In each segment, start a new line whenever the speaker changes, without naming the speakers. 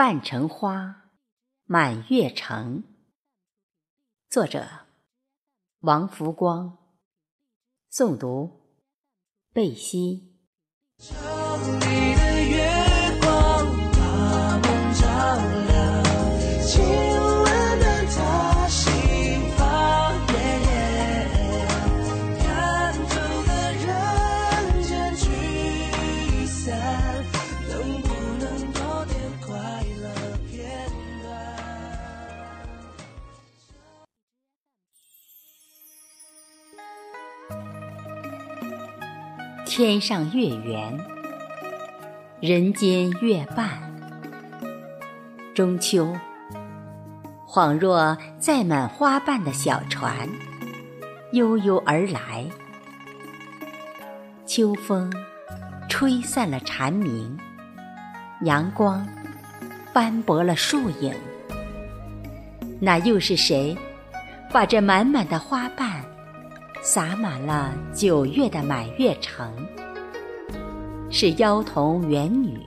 半城花，满月城。作者：王福光。诵读：贝西。天上月圆，人间月半。中秋，恍若载满花瓣的小船，悠悠而来。秋风吹散了蝉鸣，阳光斑驳了树影。那又是谁，把这满满的花瓣？洒满了九月的满月城，是妖童缘女，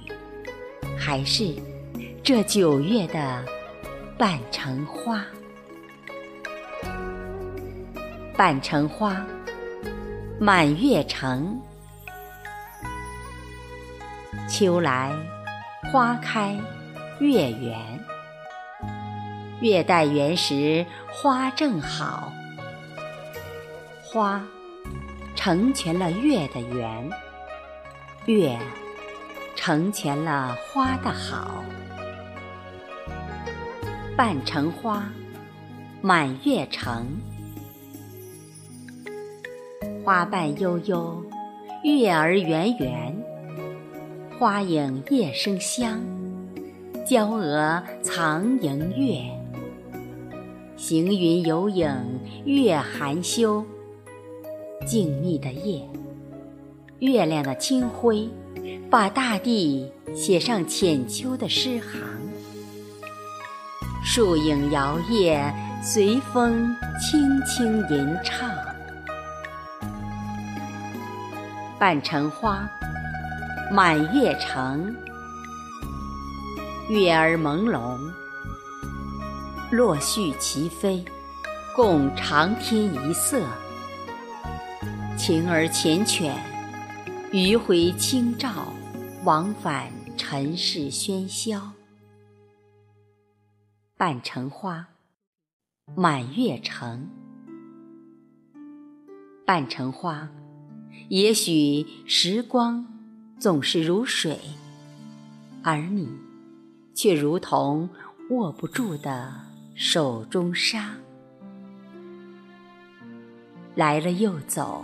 还是这九月的半城花？半城花，满月城。秋来花开月圆，月待圆时花正好。花成全了月的圆，月成全了花的好。半城花，满月城。花瓣悠悠，月儿圆圆。花影夜生香，娇娥藏迎月。行云有影，月含羞。静谧的夜，月亮的清辉，把大地写上浅秋的诗行。树影摇曳，随风轻轻吟唱。半城花，满月城。月儿朦胧，落絮齐飞，共长天一色。晴而缱绻，余晖轻照，往返尘世喧嚣。半城花，满月城。半城花，也许时光总是如水，而你却如同握不住的手中沙，来了又走。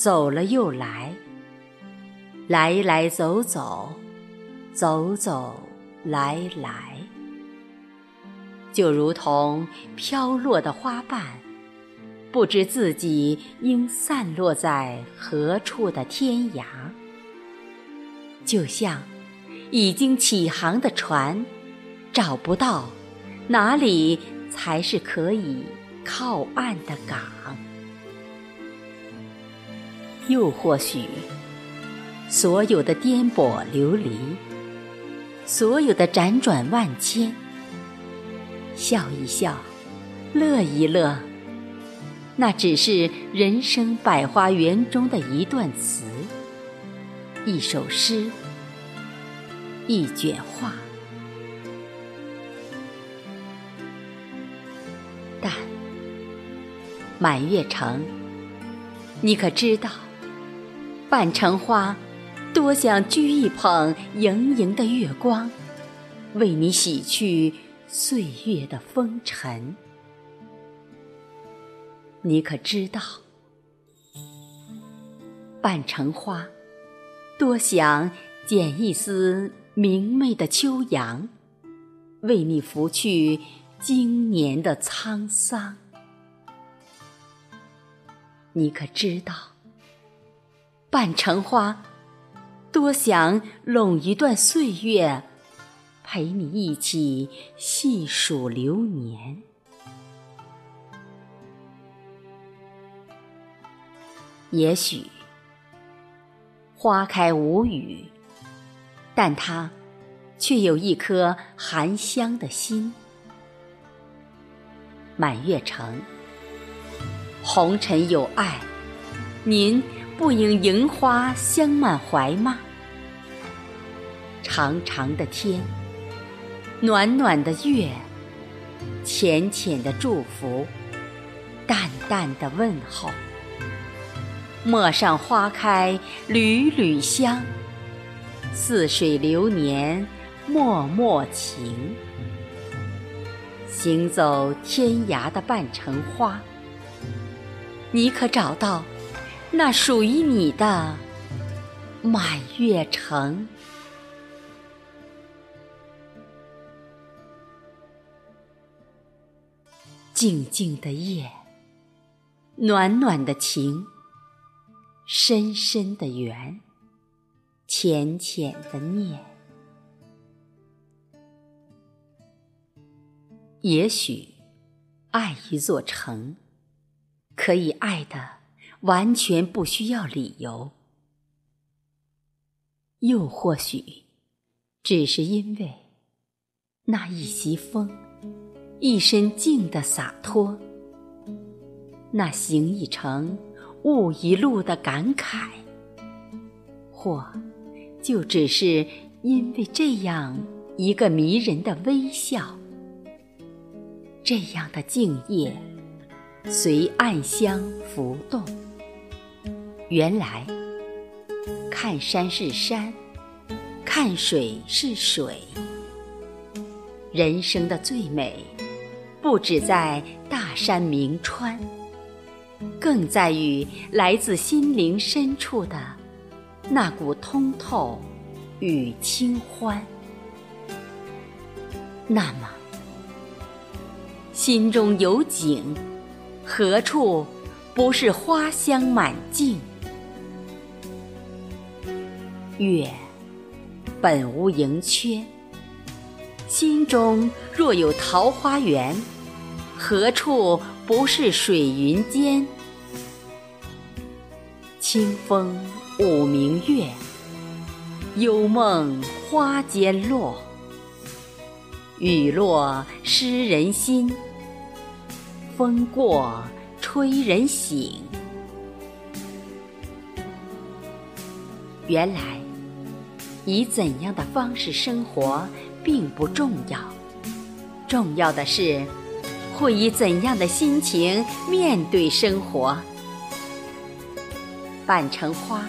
走了又来，来来走走，走走来来，就如同飘落的花瓣，不知自己应散落在何处的天涯；就像已经起航的船，找不到哪里才是可以靠岸的港。又或许，所有的颠簸流离，所有的辗转万千，笑一笑，乐一乐，那只是人生百花园中的一段词，一首诗，一卷画。但满月城，你可知道？半城花，多想掬一捧盈盈的月光，为你洗去岁月的风尘。你可知道？半城花，多想剪一丝明媚的秋阳，为你拂去经年的沧桑。你可知道？半城花，多想拢一段岁月，陪你一起细数流年。也许花开无语，但它却有一颗含香的心。满月城，红尘有爱，您不应迎花香满怀吗？长长的天，暖暖的月，浅浅的祝福，淡淡的问候。陌上花开缕缕香，似水流年脉脉情。行走天涯的半城花，你可找到那属于你的满月城？静静的夜，暖暖的情。深深的缘，浅浅的念。也许，爱一座城，可以爱的完全不需要理由；又或许，只是因为那一袭风，一身静的洒脱，那行一程。悟一路的感慨，或就只是因为这样一个迷人的微笑，这样的静夜，随暗香浮动。原来，看山是山，看水是水，人生的最美，不止在大山名川。更在于来自心灵深处的那股通透与清欢。那么，心中有景，何处不是花香满径？月本无盈缺，心中若有桃花源，何处？不是水云间，清风舞明月，幽梦花间落。雨落湿人心，风过吹人醒。原来，以怎样的方式生活并不重要，重要的是。会以怎样的心情面对生活？半城花，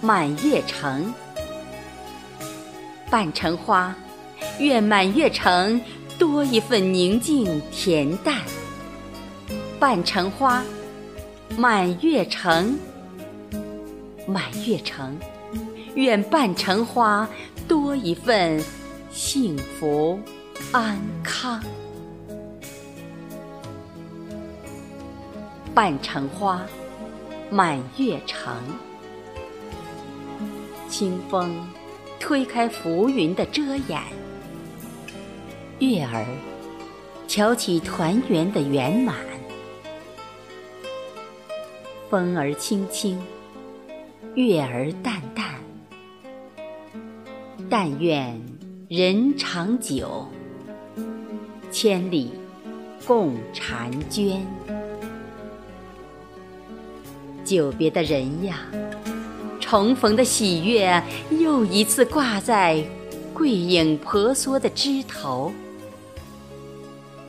满月城。半城花，愿满月城多一份宁静恬淡。半城花，满月城。满月城，愿半城花多一份幸福安康。半城花，满月城。清风推开浮云的遮掩，月儿挑起团圆的圆满。风儿轻轻，月儿淡。但愿人长久，千里共婵娟。久别的人呀，重逢的喜悦又一次挂在桂影婆娑的枝头。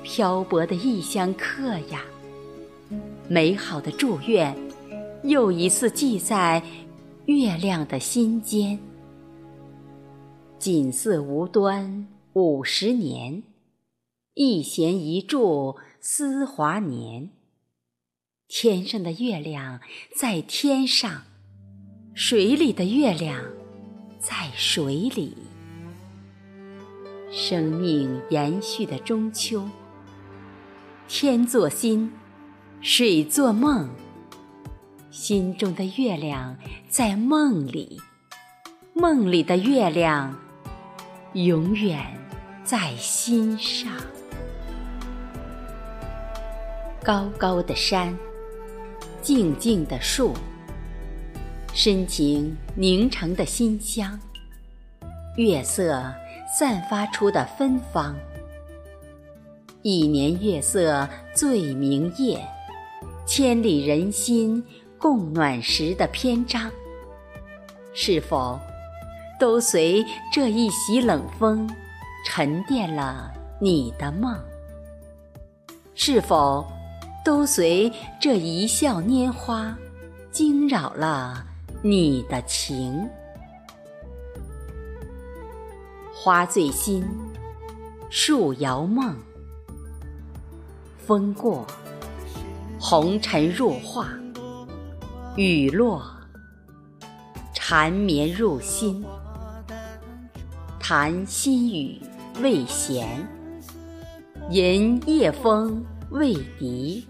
漂泊的异乡客呀，美好的祝愿又一次系在月亮的心间。锦瑟无端五十年，一弦一柱思华年。天上的月亮在天上，水里的月亮在水里。生命延续的中秋，天作心，水作梦。心中的月亮在梦里，梦里的月亮永远在心上。高高的山。静静的树，深情凝成的馨香。月色散发出的芬芳。一年月色最明夜，千里人心共暖时的篇章，是否都随这一袭冷风沉淀了你的梦？是否都随这一笑拈花惊扰了你的情？花醉心，树摇梦。风过，红尘入画；雨落，缠绵入心。谈心语未闲，吟夜风未笛。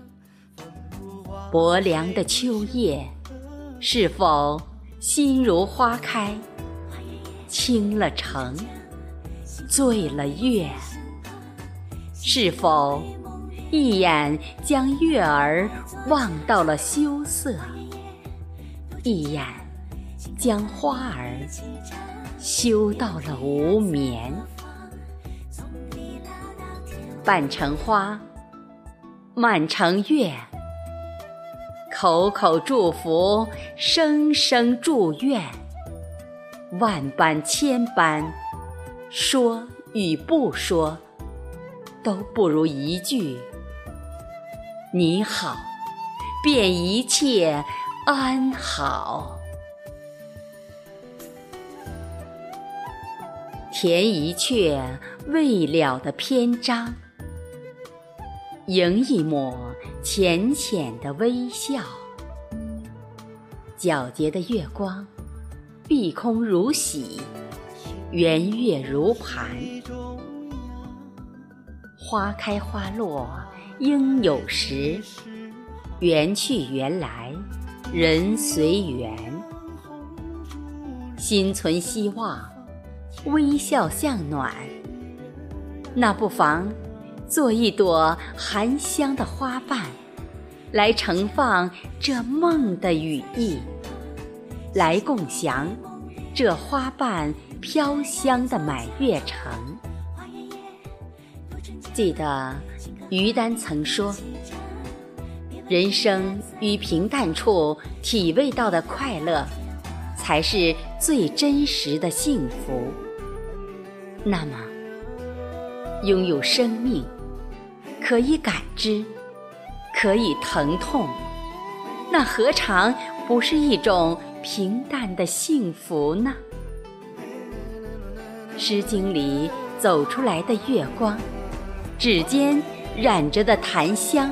薄凉的秋夜，是否心如花开？倾了城，醉了月，是否？一眼将月儿望到了羞涩，一眼将花儿修到了无眠。半城花，满城月，口口祝福，声声祝愿，万般千般，说与不说，都不如一句。你好，便一切安好。填一阙未了的篇章，迎一抹浅浅的微笑。皎洁的月光，碧空如洗，圆月如盘。花开花落。应有时，缘去缘来，人随缘。心存希望，微笑向暖。那不妨做一朵含香的花瓣，来盛放这梦的羽翼，来共享这花瓣飘香的满月城。记得。于丹曾说：“人生于平淡处体味到的快乐，才是最真实的幸福。那么，拥有生命，可以感知，可以疼痛，那何尝不是一种平淡的幸福呢？”《诗经》里走出来的月光，指尖。染着的檀香，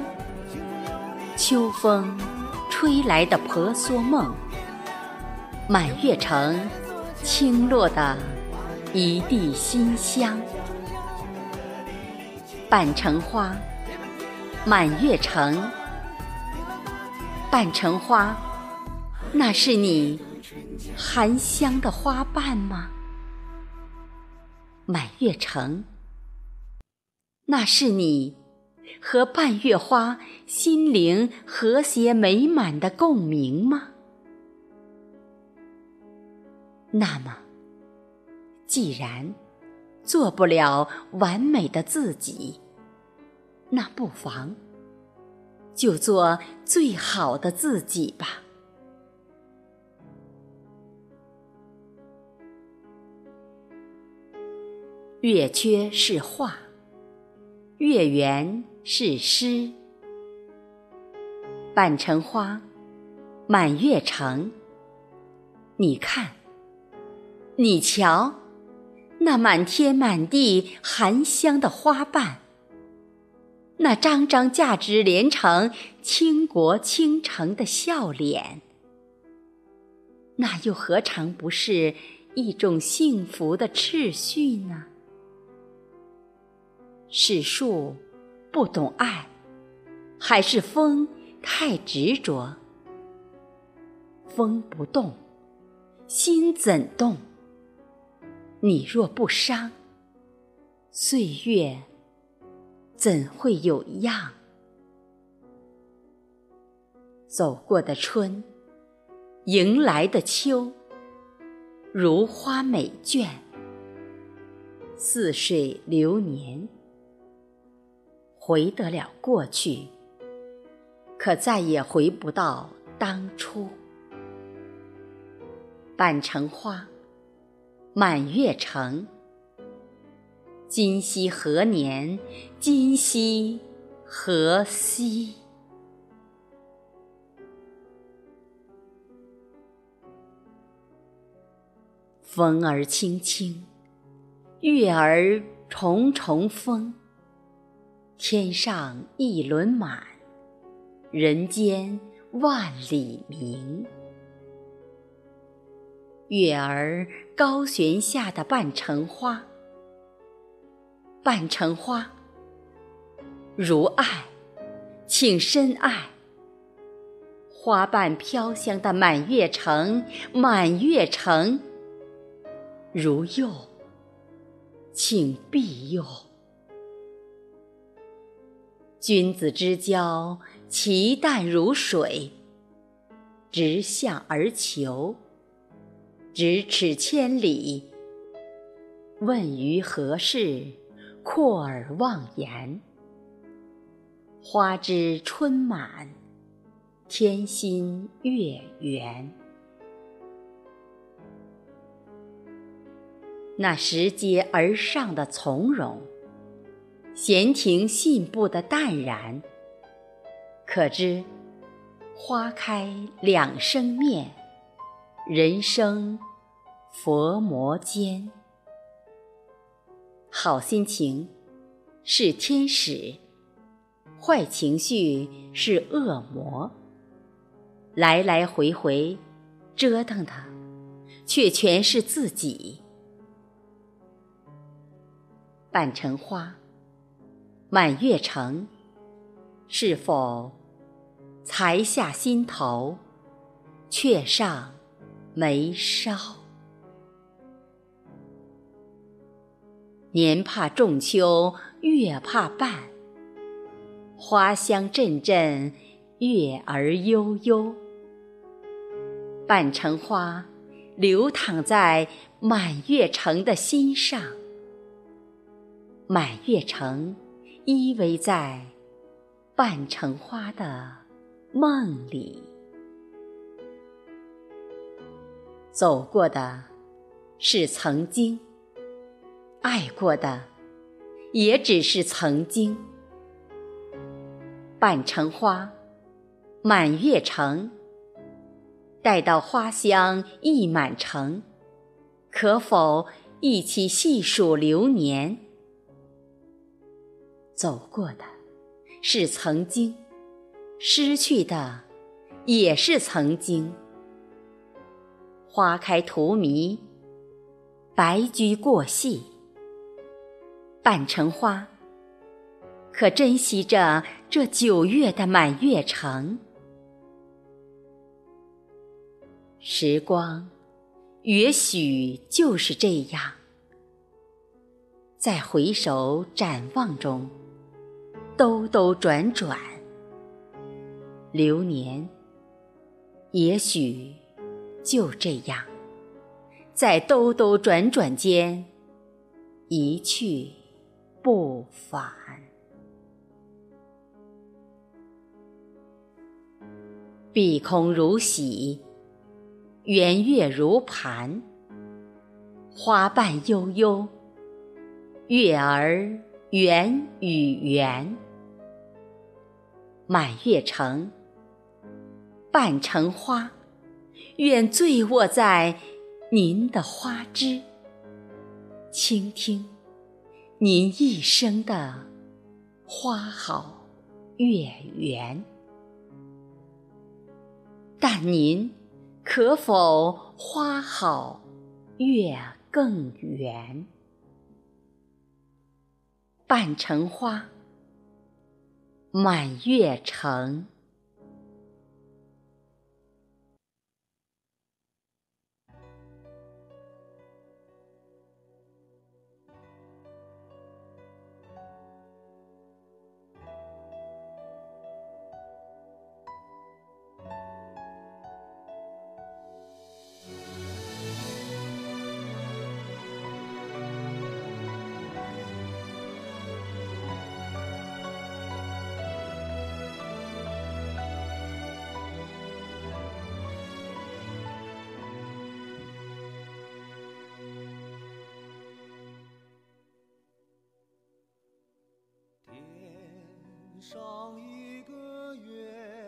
秋风吹来的婆娑梦，满月城倾落的一地馨香。半城花，满月城，半城花，那是你含香的花瓣吗？满月城，那是你。和半月花心灵和谐美满的共鸣吗？那么，既然做不了完美的自己，那不妨就做最好的自己吧。月缺是画，月圆。是诗，半城花，满月城。你看，你瞧，那满天满地含香的花瓣，那张张价值连城、倾国倾城的笑脸，那又何尝不是一种幸福的秩序呢？是树。不懂爱，还是风太执着？风不动，心怎动？你若不伤，岁月怎会有恙？走过的春，迎来的秋，如花美眷，似水流年，回得了过去，可再也回不到当初。半城花，满月城。今夕何年？今夕何夕？风儿轻轻，月儿重重风。天上一轮满，人间万里明。月儿高悬下的半城花，半城花，如爱，请深爱。花瓣飘香的满月城，满月城。如釉，请庇佑。君子之交，其淡如水。直向而求，咫尺千里。问于何事？阔而忘言。花枝春满，天心月圆。那拾阶而上的从容，闲庭信步的淡然，可知花开两生面，人生佛魔间。好心情是天使，坏情绪是恶魔。来来回回折腾的，却全是自己。半城花，满月城。是否才下心头，却上眉梢？年怕仲秋，月怕半。花香阵阵，月儿悠悠。半城花，流淌在满月城的心上。满月城依偎在半城花的梦里，走过的是曾经，爱过的也只是曾经。半城花，满月城，待到花香溢满城，可否一起细数流年？走过的是曾经，失去的也是曾经。花开荼蘼，白驹过隙。半城花，可珍惜着这九月的满月城。时光，也许就是这样，在回首展望中。兜兜转转，流年也许就这样，在兜兜转转间一去不返。碧空如洗，圆月如盘，花瓣悠悠，月儿圆与圆。满月城，半城花，愿醉卧在您的花枝，倾听您一生的花好月圆。但您可否花好月更圆？半城花。满月城。
上一个月。